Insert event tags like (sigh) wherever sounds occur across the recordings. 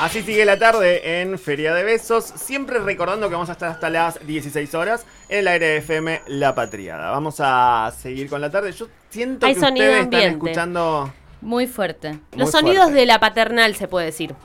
Así sigue la tarde en Feria de Besos, siempre recordando que vamos a estar hasta las 16 horas en el aire de FM La Patriada. Vamos a seguir con la tarde. Yo siento Hay que sonido ustedes están escuchando... Muy fuerte. Muy Los sonidos fuerte. de la paternal, se puede decir.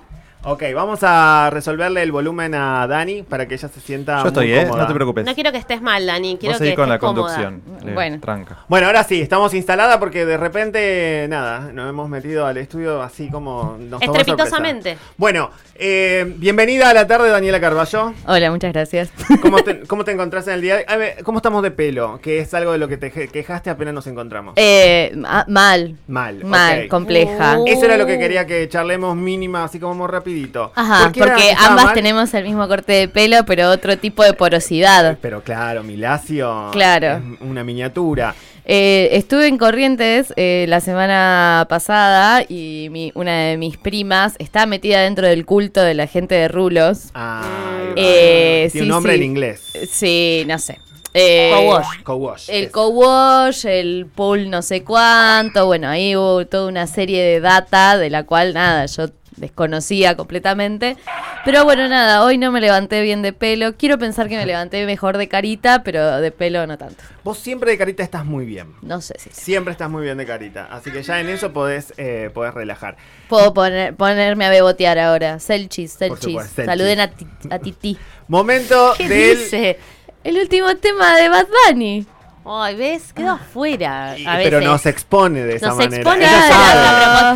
Ok, vamos a resolverle el volumen a Dani para que ella se sienta Yo estoy, muy ¿eh? cómoda. No te preocupes. No quiero que estés mal, Dani. Quiero Vos que seguís con la estés cómoda. conducción. Leo, Bueno. Tranca. Bueno, ahora sí, estamos instalada porque de repente, nada, nos hemos metido al estudio así como nos tomó Estrepitosamente. sorpresa. Bueno, eh, bienvenida a la tarde, Daniela Carballo. Hola, muchas gracias. ¿Cómo te, cómo te encontrás en el día? de- A ver, ¿cómo estamos de pelo? Que es algo de lo que te je- quejaste apenas nos encontramos. Eh, ma- mal. Mal, Mal, ok. compleja. Uh. Eso era lo que quería que charlemos mínima, así como muy rapidito. Ajá, ¿Por qué era porque ambas mal? tenemos el mismo corte de pelo, pero otro tipo de porosidad. Pero claro, mi lacio Claro. es una miniatura. Eh, estuve en Corrientes eh, la semana pasada y mi- una de mis primas está metida dentro del culto de la gente de rulos. Ay, Eh, Tiene sí, un nombre sí. en inglés. Sí, no sé. Eh, Co-wash. Co-wash. El co-wash, el pool no sé cuánto, bueno, ahí hubo toda una serie de data de la cual nada, yo desconocía completamente. Pero bueno, nada, hoy no me levanté bien de pelo. Quiero pensar que me levanté mejor de carita, pero de pelo no tanto. Vos siempre de carita estás muy bien. No sé si Siempre estás muy bien de carita. Así que ya en eso podés, eh, podés relajar. puedo poner, ponerme a bebotear ahora. Selchis, Selchis. Saluden a, ti- a Titi. (laughs) Momento (laughs) ¿Qué del. dice? El último tema de Bad Bunny. Ay, ¿ves? Quedó afuera. Y- A pero nos expone de esa Nos manera. expone Ella a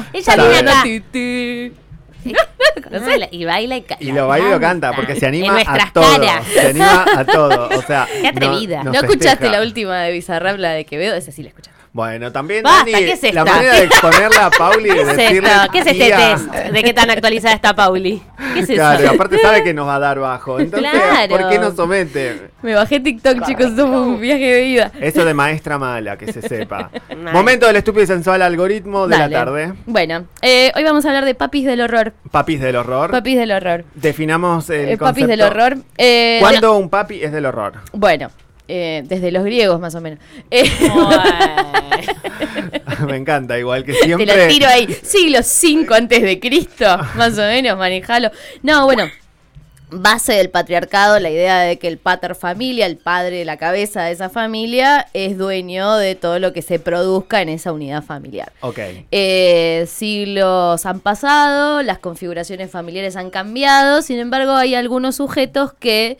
sabe. Ella Sabe. viene acá. (laughs) No, y baila y, ca- Y lo baila y lo canta, porque se En anima nuestras a todo. caras. Se anima a todo. O sea, (laughs) Qué atrevida. ¿No escuchaste la última de Bizarrap, la de Quevedo? Esa sí la escuchaste. Bueno, también Basta, Dani, ¿qué es la manera de (laughs) exponerla a Pauli ¿Qué de es decirle? ¿Qué es este test? ¿De qué tan actualizada está Pauli? ¿Qué es? Claro, aparte sabe que nos va a dar bajo. Entonces, Claro. ¿por qué nos somete? Me bajé TikTok, chicos, somos un viaje de vida. Eso de maestra mala, que se sepa. (laughs) Mal. Momento del estúpido y sensual algoritmo de Dale. la tarde. Bueno, eh, hoy vamos a hablar de papis del horror. Papis del horror. Papis del horror. Definamos el Eh, papis concepto. del horror. Eh, ¿Cuándo un papi es del horror? Bueno, eh, desde los griegos más o menos. Eh. (laughs) Me encanta, igual que te siempre. lo tiro ahí. Siglo 5 antes de Cristo, más o menos, manejalo. No, bueno. Base del patriarcado, la idea de que el pater familia, el padre, la cabeza de esa familia, es dueño de todo lo que se produzca en esa unidad familiar. Ok. Eh, siglos han pasado, las configuraciones familiares han cambiado, sin embargo hay algunos sujetos que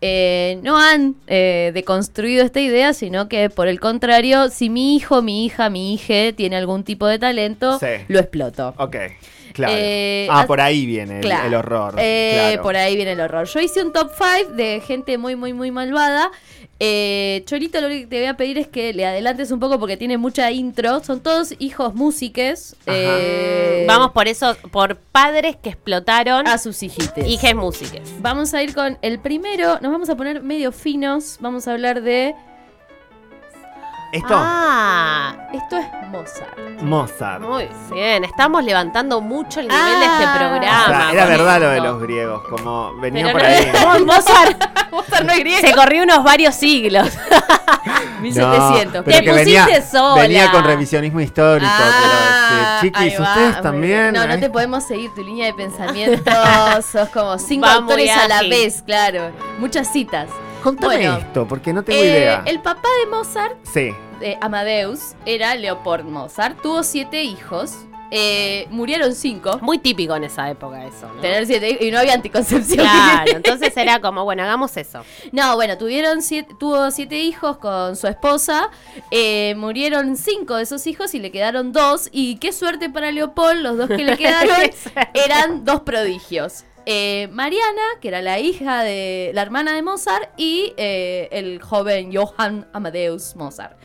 eh, no han eh, deconstruido esta idea, sino que por el contrario, si mi hijo, mi hija, mi hija tiene algún tipo de talento, Sí. lo exploto. Ok. Claro. Eh, ah, por ahí viene el, Claro. el horror. Eh, claro. Por ahí viene el horror. Yo hice un top 5 de gente muy, muy, muy malvada. Eh, Cholito, lo que te voy a pedir es que le adelantes un poco porque tiene mucha intro. Son todos hijos músiques. Eh, Vamos por eso, por padres que explotaron a sus hijites. hijes músicas. Vamos a ir con el primero. Nos vamos a poner medio finos. Vamos a hablar de. Esto, Ah, Esto es Mozart. Mozart. muy bien. Estamos levantando mucho el nivel de Ah. este O programa. sea, era verdad lo de los griegos, como venía Pero por no- ahí. no, Mozart (laughs) Mozart no es griego. se corrió unos varios siglos. (laughs) 1700. pero Te que pusiste venía, sola. venía con revisionismo histórico. Ah, pero, ahí chiquis, va, ustedes también. No, no te podemos seguir tu línea de pensamiento. Sos como cinco Va muy autores a la vez, claro. Muchas citas. Contame Bueno, esto, porque no tengo Eh, idea. El papá de Mozart, Sí. eh, Amadeus, era Leopold Mozart. Tuvo siete hijos. Eh, murieron cinco. Muy típico en esa época eso, ¿no? Tener siete y no había anticoncepción. Claro, (laughs) entonces era como, bueno, hagamos eso. No, bueno, tuvieron siete, tuvo siete hijos con su esposa. eh, murieron cinco de esos hijos y le quedaron dos. Y qué suerte para Leopold, los dos que le (laughs) quedaron eran dos prodigios. Eh, Mariana, que era la hija de la hermana de Mozart, y eh, el joven Johann Amadeus Mozart.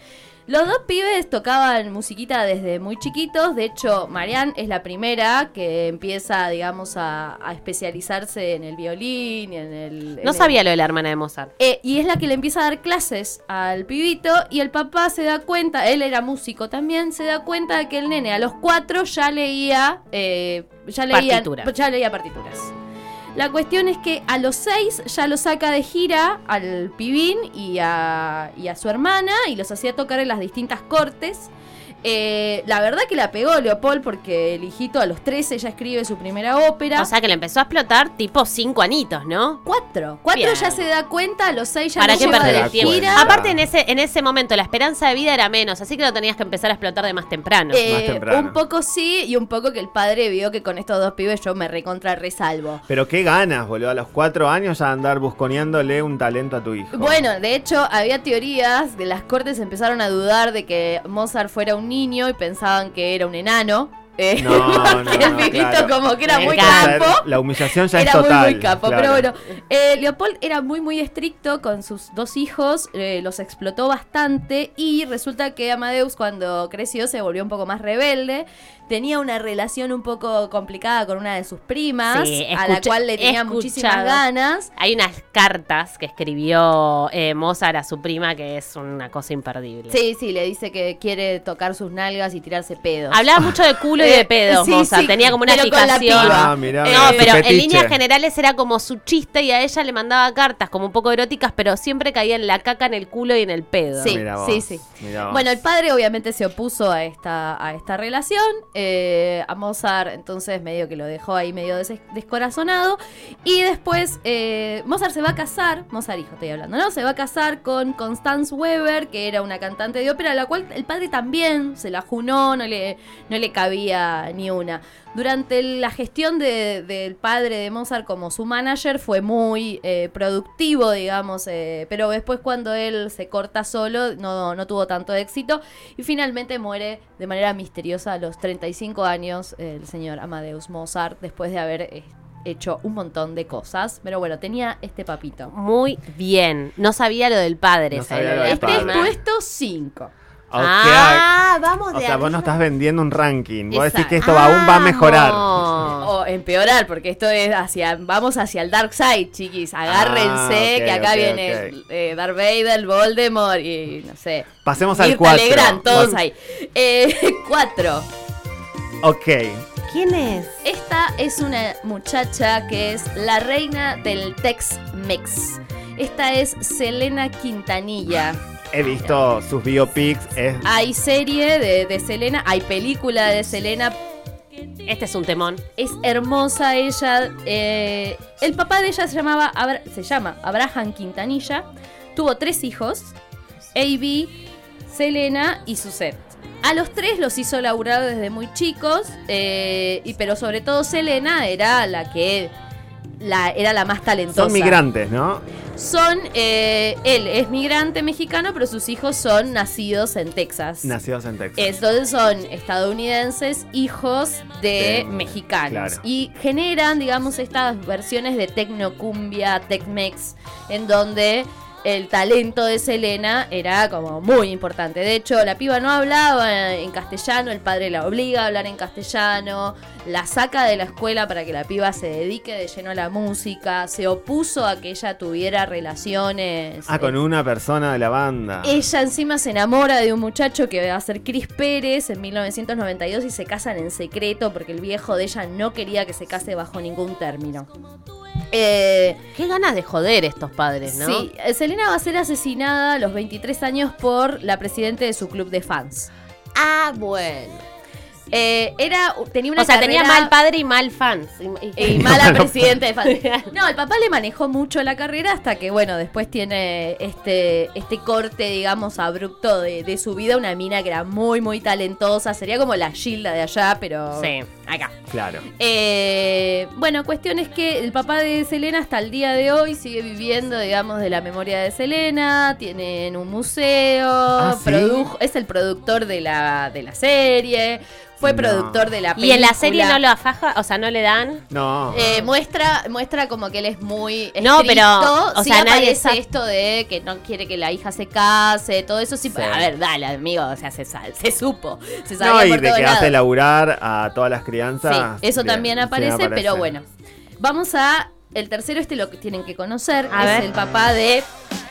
Los dos pibes tocaban musiquita desde muy chiquitos. De hecho, Marianne es la primera que empieza, digamos, a, a especializarse en el violín y en el. en No el- sabía lo de la hermana de Mozart. eh, y es la que le empieza a dar clases al pibito y el papá se da cuenta, él era músico también, se da cuenta de que el nene a los cuatro ya leía, eh, ya leía, Partitura. ya leía partituras. La cuestión es que a los seis ya lo saca de gira al pibín y a, y a su hermana y los hacía tocar en las distintas cortes. Eh, la verdad que la pegó Leopold porque el hijito a los 13 ya escribe su primera ópera. O sea que le empezó a explotar tipo cinco anitos, ¿no? cuatro. Cuatro Bien. ya se da cuenta, a los seis ya ¿Para no qué lleva perder el tiempo? Aparte, en ese, en ese momento la esperanza de vida era menos, así que lo tenías que empezar a explotar de más temprano. Eh, Más temprano. un poco sí y un poco que el padre vio que con estos dos pibes yo me recontra resalvo. Pero qué ganas, boludo, a los cuatro años ya andar busconeándole un talento a tu hijo. Bueno, de hecho, había teorías de las cortes empezaron a dudar de que Mozart fuera un niño y pensaban que era un enano. Eh, No, no, (laughs) porque el pibito claro. como que era muy campo. La humillación ya Era es total. muy, muy capo, claro. pero bueno. eh, Leopold era muy, muy estricto con sus dos hijos, eh, los explotó bastante y resulta que Amadeus cuando creció se volvió un poco más rebelde. Tenía una relación un poco complicada con una de sus primas, Sí, a la cual le he tenía muchísimas ganas. Hay unas cartas que escribió eh, Mozart a su prima que es una cosa imperdible. Sí, sí, le dice que quiere tocar sus nalgas y tirarse pedos. Hablaba mucho de culo de Eh, pedos, sí, Mozart. sí, Tenía como una fijación. Ah, mirá, Eh, No, pero en líneas generales era como su chiste y a ella le mandaba cartas como un poco eróticas, pero siempre caía en la caca, en el culo y en el pedo. Sí, Mirá vos, sí, sí. Bueno, el padre obviamente se opuso a esta, a esta relación. eh, a Mozart, entonces medio que lo dejó ahí medio des- descorazonado. Y después eh, Mozart se va a casar, Mozart hijo estoy hablando, ¿no? Se va a casar con Constance Weber, que era una cantante de ópera, a la cual el padre también se la junó, no le, no le cabía ni una. Durante la gestión de- del padre de Mozart como su manager fue muy eh, productivo, digamos, eh, pero después cuando él se corta solo no, no tuvo tanto éxito y finalmente muere de manera misteriosa a los 35 años eh, el señor Amadeus Mozart después de haber eh, hecho un montón de cosas, pero bueno, tenía este papito. Muy bien. No sabía lo del padre. No sabía lo del Este es puesto 5. Ok, Ah, vamos O de sea, vos no arriba. estás vendiendo un ranking. Vos decís Exacto. que esto aún va a mejorar. Vamos. (laughs) O empeorar, porque esto es hacia, vamos hacia el Dark Side, chiquis. Agárrense, Ah, ok, que acá ok, viene ok. eh, Darth Vader, Voldemort y no sé. Pasemos al Mirta 4. Legrand, todos ahí. Eh, (laughs) cuatro. Ok. ¿Quién es? Esta es una muchacha que es la reina del Tex-Mex. Esta es Selena Quintanilla. He visto sus biopics. Es Hay serie de, de Selena, hay película de Selena. Este es un temón. Es hermosa ella. eh, el papá de ella se llamaba Abra- se llama Abraham Quintanilla. Tuvo tres hijos: A.B., Selena y Suzette. A los tres los hizo laburar desde muy chicos, eh, y, pero sobre todo Selena era la que la, era la más talentosa. son migrantes, ¿no? Son, eh, él es migrante mexicano, pero sus hijos son nacidos en Texas. Nacidos en Texas. Entonces son estadounidenses, hijos de, De- mexicanos. claro. Y generan, digamos, estas versiones de tecnocumbia, Tex-Mex, en donde el talento de Selena era como muy importante. De hecho, la piba no hablaba en castellano, el padre la obliga a hablar en castellano, la saca de la escuela para que la piba se dedique de lleno a la música, se opuso a que ella tuviera relaciones. Ah, con eh, una persona de la banda. ella encima se enamora de un muchacho que va a ser Chris Pérez en 1992 y se casan en secreto porque el viejo de ella no quería que se case bajo ningún término. Eh, Qué ganas de joder estos padres, ¿no? Sí, eh, Va a ser asesinada a los 23 años por la presidenta de su club de fans. Ah, bueno. Eh, era, tenía una o sea, tenía mal padre y mal fans. Y- y- y (laughs) mala (laughs) presidenta de fans. (laughs) No, el papá le manejó mucho la carrera hasta que, bueno, después tiene este, este corte, digamos, abrupto de, de su vida. Una mina que era muy, muy talentosa. Sería como la Gilda de allá, pero Sí. acá. Claro. Eh, bueno, cuestión es que el papá de Selena hasta el día de hoy sigue viviendo, digamos, de la memoria de Selena. Tienen un museo. ¿Ah, sí? produjo- es el productor de la, de la serie. Fue No. productor de la Y película. en la serie no lo afaja, o sea, no le dan. No. Eh, muestra, muestra como que él es muy No, estricto. pero, o Sí sea, nadie aparece sabe- esto de que no quiere que la hija se case, todo eso sí. Sí. A ver, dale, amigo, o sea, se, se supo, se no, sabía y por de todos que hace lados. laburar a todas las crianzas. Sí, eso bien, también aparece, pero bueno. Vamos a el tercero, este lo que tienen que conocer, A es ver. el papá de...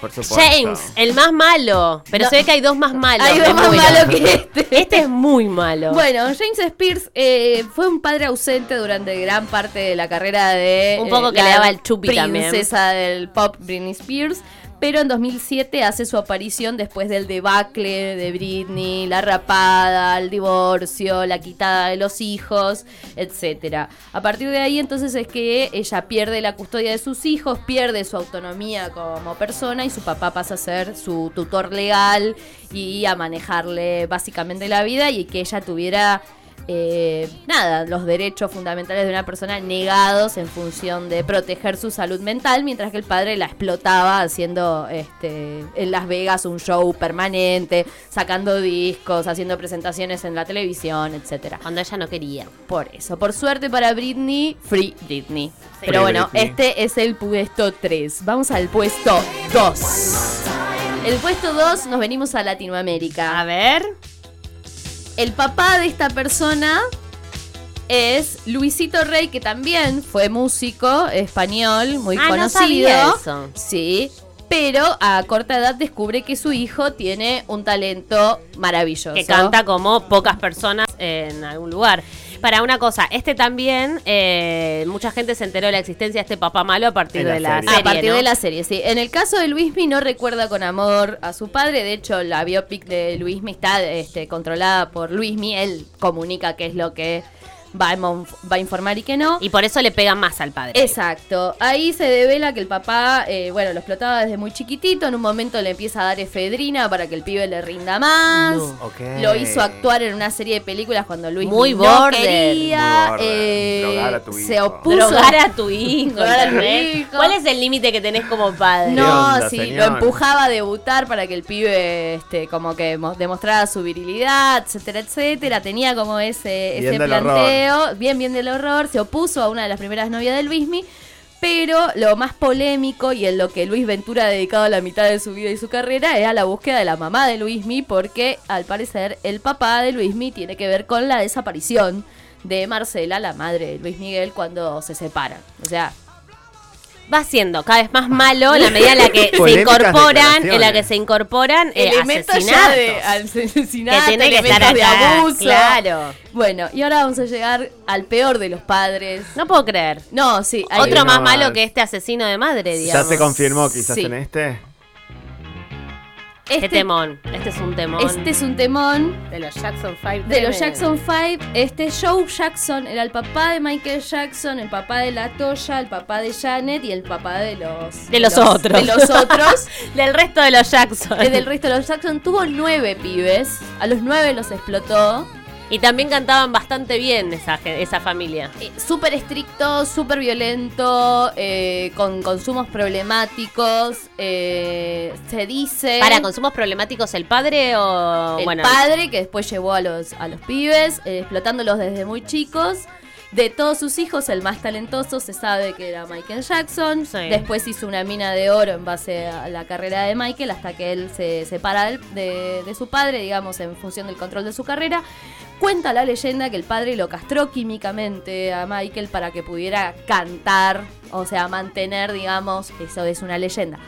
Por supuesto. James, el más malo. Pero No. se ve que hay dos más malos. Hay dos más muero. malo que este. (laughs) Este es muy malo. Bueno, James Spears eh, fue un padre ausente durante gran parte de la carrera de Un poco eh, que le la daba el chupi también. princesa del pop Britney Spears. Pero en 2007 hace su aparición después del debacle de Britney, la rapada, el divorcio, la quitada de los hijos, etc. A partir de ahí entonces es que ella pierde la custodia de sus hijos, pierde su autonomía como persona y su papá pasa a ser su tutor legal y a manejarle básicamente la vida y que ella tuviera eh, nada, los derechos fundamentales de una persona negados en función de proteger su salud mental, mientras que el padre la explotaba haciendo este, en Las Vegas un show permanente, sacando discos, haciendo presentaciones en la televisión, etcétera. Cuando ella no quería. Por eso, por suerte para Britney, Free Britney. Pero Free bueno, Britney. este es el puesto 3. Vamos al puesto 2. El puesto 2 nos venimos a Latinoamérica. A ver. El papá de esta persona es Luisito Rey, que también fue músico español, muy Ah, no conocido. sabía eso. Sí, pero a corta edad descubre que su hijo tiene un talento maravilloso. Que canta como pocas personas en algún lugar. Para una cosa, este también, eh, mucha gente se enteró de la existencia de este papá malo a partir la de la serie. serie. a partir ¿no? de la serie, sí. En el caso de Luismi no recuerda con amor a su padre. De hecho, la biopic de Luismi está este, controlada por Luismi. Él comunica qué es lo que va a, va a informar y qué no. Y por eso le pegan más al padre. Exacto. Ahí se devela que el papá, eh, bueno, lo explotaba desde muy chiquitito. En un momento le empieza a dar efedrina para que el pibe le rinda más. No. Lo hizo actuar en una serie de películas cuando Luis Muy no border. quería. Muy border. eh, Drogar a tu se hijo. opuso. Drogar a tu hijo. Drogar a tu ¿entendés? hijo. ¿Cuál es el límite que tenés como padre? ¿Qué No, onda, sí, señor? lo empujaba a debutar para que el pibe este, como que mo- demostrara su virilidad, etcétera, etcétera. Tenía como ese, Bien ese del planteo, bien, bien del horror. Se opuso a una de las primeras novias de Luismi. Pero lo más polémico y en lo que Luis Ventura ha dedicado la mitad de su vida y su carrera era la búsqueda de la mamá de Luismi, porque al parecer el papá de Luismi tiene que ver con la desaparición de Marcela, la madre de Luis Miguel, cuando se separan. O sea, Va siendo cada vez más malo en la medida en la que (laughs) se incorporan, en la que se incorporan eh, asesinatos. ya de (laughs) asesinato, que tiene que elementos estar de acá, abuso. claro. Bueno, y ahora vamos a llegar al peor de los padres. No puedo creer. No, sí, hay Otro más más. malo que este asesino de madre, Ya digamos. se confirmó quizás Sí. en este. Qué este, temón. Este es un temón. este es un temón de los Jackson 5. de los Jackson 5. Este Joe Jackson era el papá de Michael Jackson, el papá de la Toya, el papá de Janet y el papá de los De los otros. De los otros. (laughs) Del resto de los Jackson. Eh, del resto de los Jackson tuvo nueve pibes. A los nueve los explotó. Y también cantaban bastante bien esa, esa familia. Eh, súper estricto, súper violento, eh, con consumos problemáticos. eh, se dice. ¿Para consumos problemáticos el padre o...? el bueno, padre que después llevó a los, a los pibes, eh, explotándolos desde muy chicos. De todos sus hijos, el más talentoso se sabe que era Michael Jackson. Sí. Después hizo una mina de oro en base a la carrera de Michael hasta que él se separa de, de su padre, digamos, en función del control de su carrera. Cuenta la leyenda que el padre lo castró químicamente a Michael para que pudiera cantar, o sea, mantener, digamos, eso es una leyenda,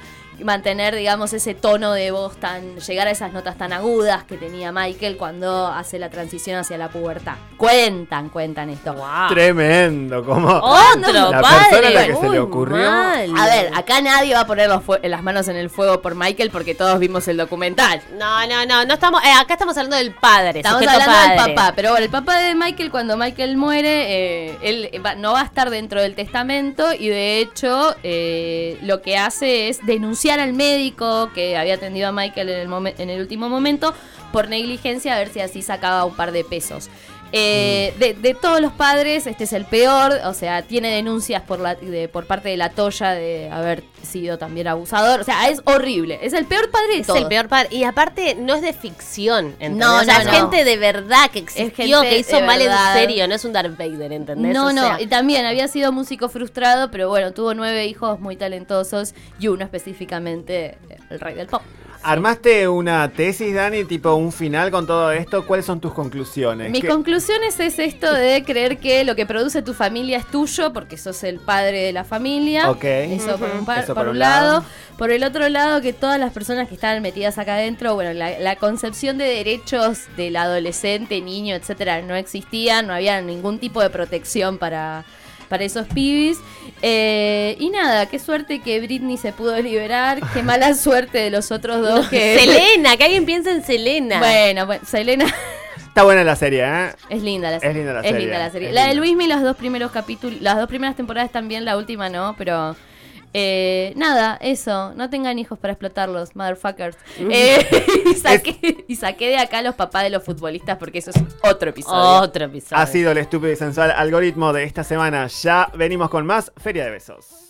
mantener, digamos, ese tono de voz tan, llegar a esas notas tan agudas que tenía Michael cuando hace la transición hacia la pubertad. Cuentan, cuentan esto. wow. Tremendo, como Otro La padre. persona a la que se le ocurrió. mal. A ver, acá nadie va a poner los las manos en el fuego por Michael porque todos vimos el documental. No, no, no, no estamos, eh, acá estamos hablando del padre. Estamos hablando del papá, pero bueno, el papá de Michael cuando Michael muere, eh, él va- no va a estar dentro del testamento y de hecho eh, lo que hace es denunciar al médico que había atendido a Michael en el, en el último momento por negligencia a ver si así sacaba un par de pesos. Eh, de, de todos los padres, este es el peor, o sea, tiene denuncias por, la, de- por parte de la Toya de haber sido también abusador, o sea, es horrible, es el peor padre de Es todos. el peor padre. Y aparte, no es de ficción, ¿entendés? No, o sea, no, es no. gente de verdad que existió, que hizo mal verdad. en serio. No es un Darth Vader, ¿entendés? No, O no, y también había sido músico frustrado, pero bueno, tuvo nueve hijos muy talentosos y uno específicamente el rey del pop. ¿Armaste una tesis, Dani, tipo un final con todo esto? ¿Cuáles son tus conclusiones? Mis ¿Qué- conclusiones es esto de creer que lo que produce tu familia es tuyo porque sos el padre de la familia. Ok. Eso por un, par- Eso por por un lado. lado. Por el otro lado, que todas las personas que estaban metidas acá adentro, bueno, la, la concepción de derechos del adolescente, niño, etcétera, no existía, no había ningún tipo de protección para para esos pibis. Eh, y nada, qué suerte que Britney se pudo liberar, qué mala (laughs) suerte de los otros dos que... (laughs) Selena, que alguien piense en Selena. Bueno, bueno, Selena Está buena la serie, ¿eh? es linda la Es serie. linda la Es serie, linda la serie. es La de. Luismi los dos primeros capítulos, las dos primeras temporadas también, la última no, pero eh, nada, eso, no tengan hijos para explotarlos, motherfuckers. Eh, (laughs) y, saqué, y saqué de acá a los papás de los futbolistas porque eso es otro episodio. Otro episodio. Ha sido el estúpido y sensual algoritmo de esta semana. Ya venimos con más Feria de Besos.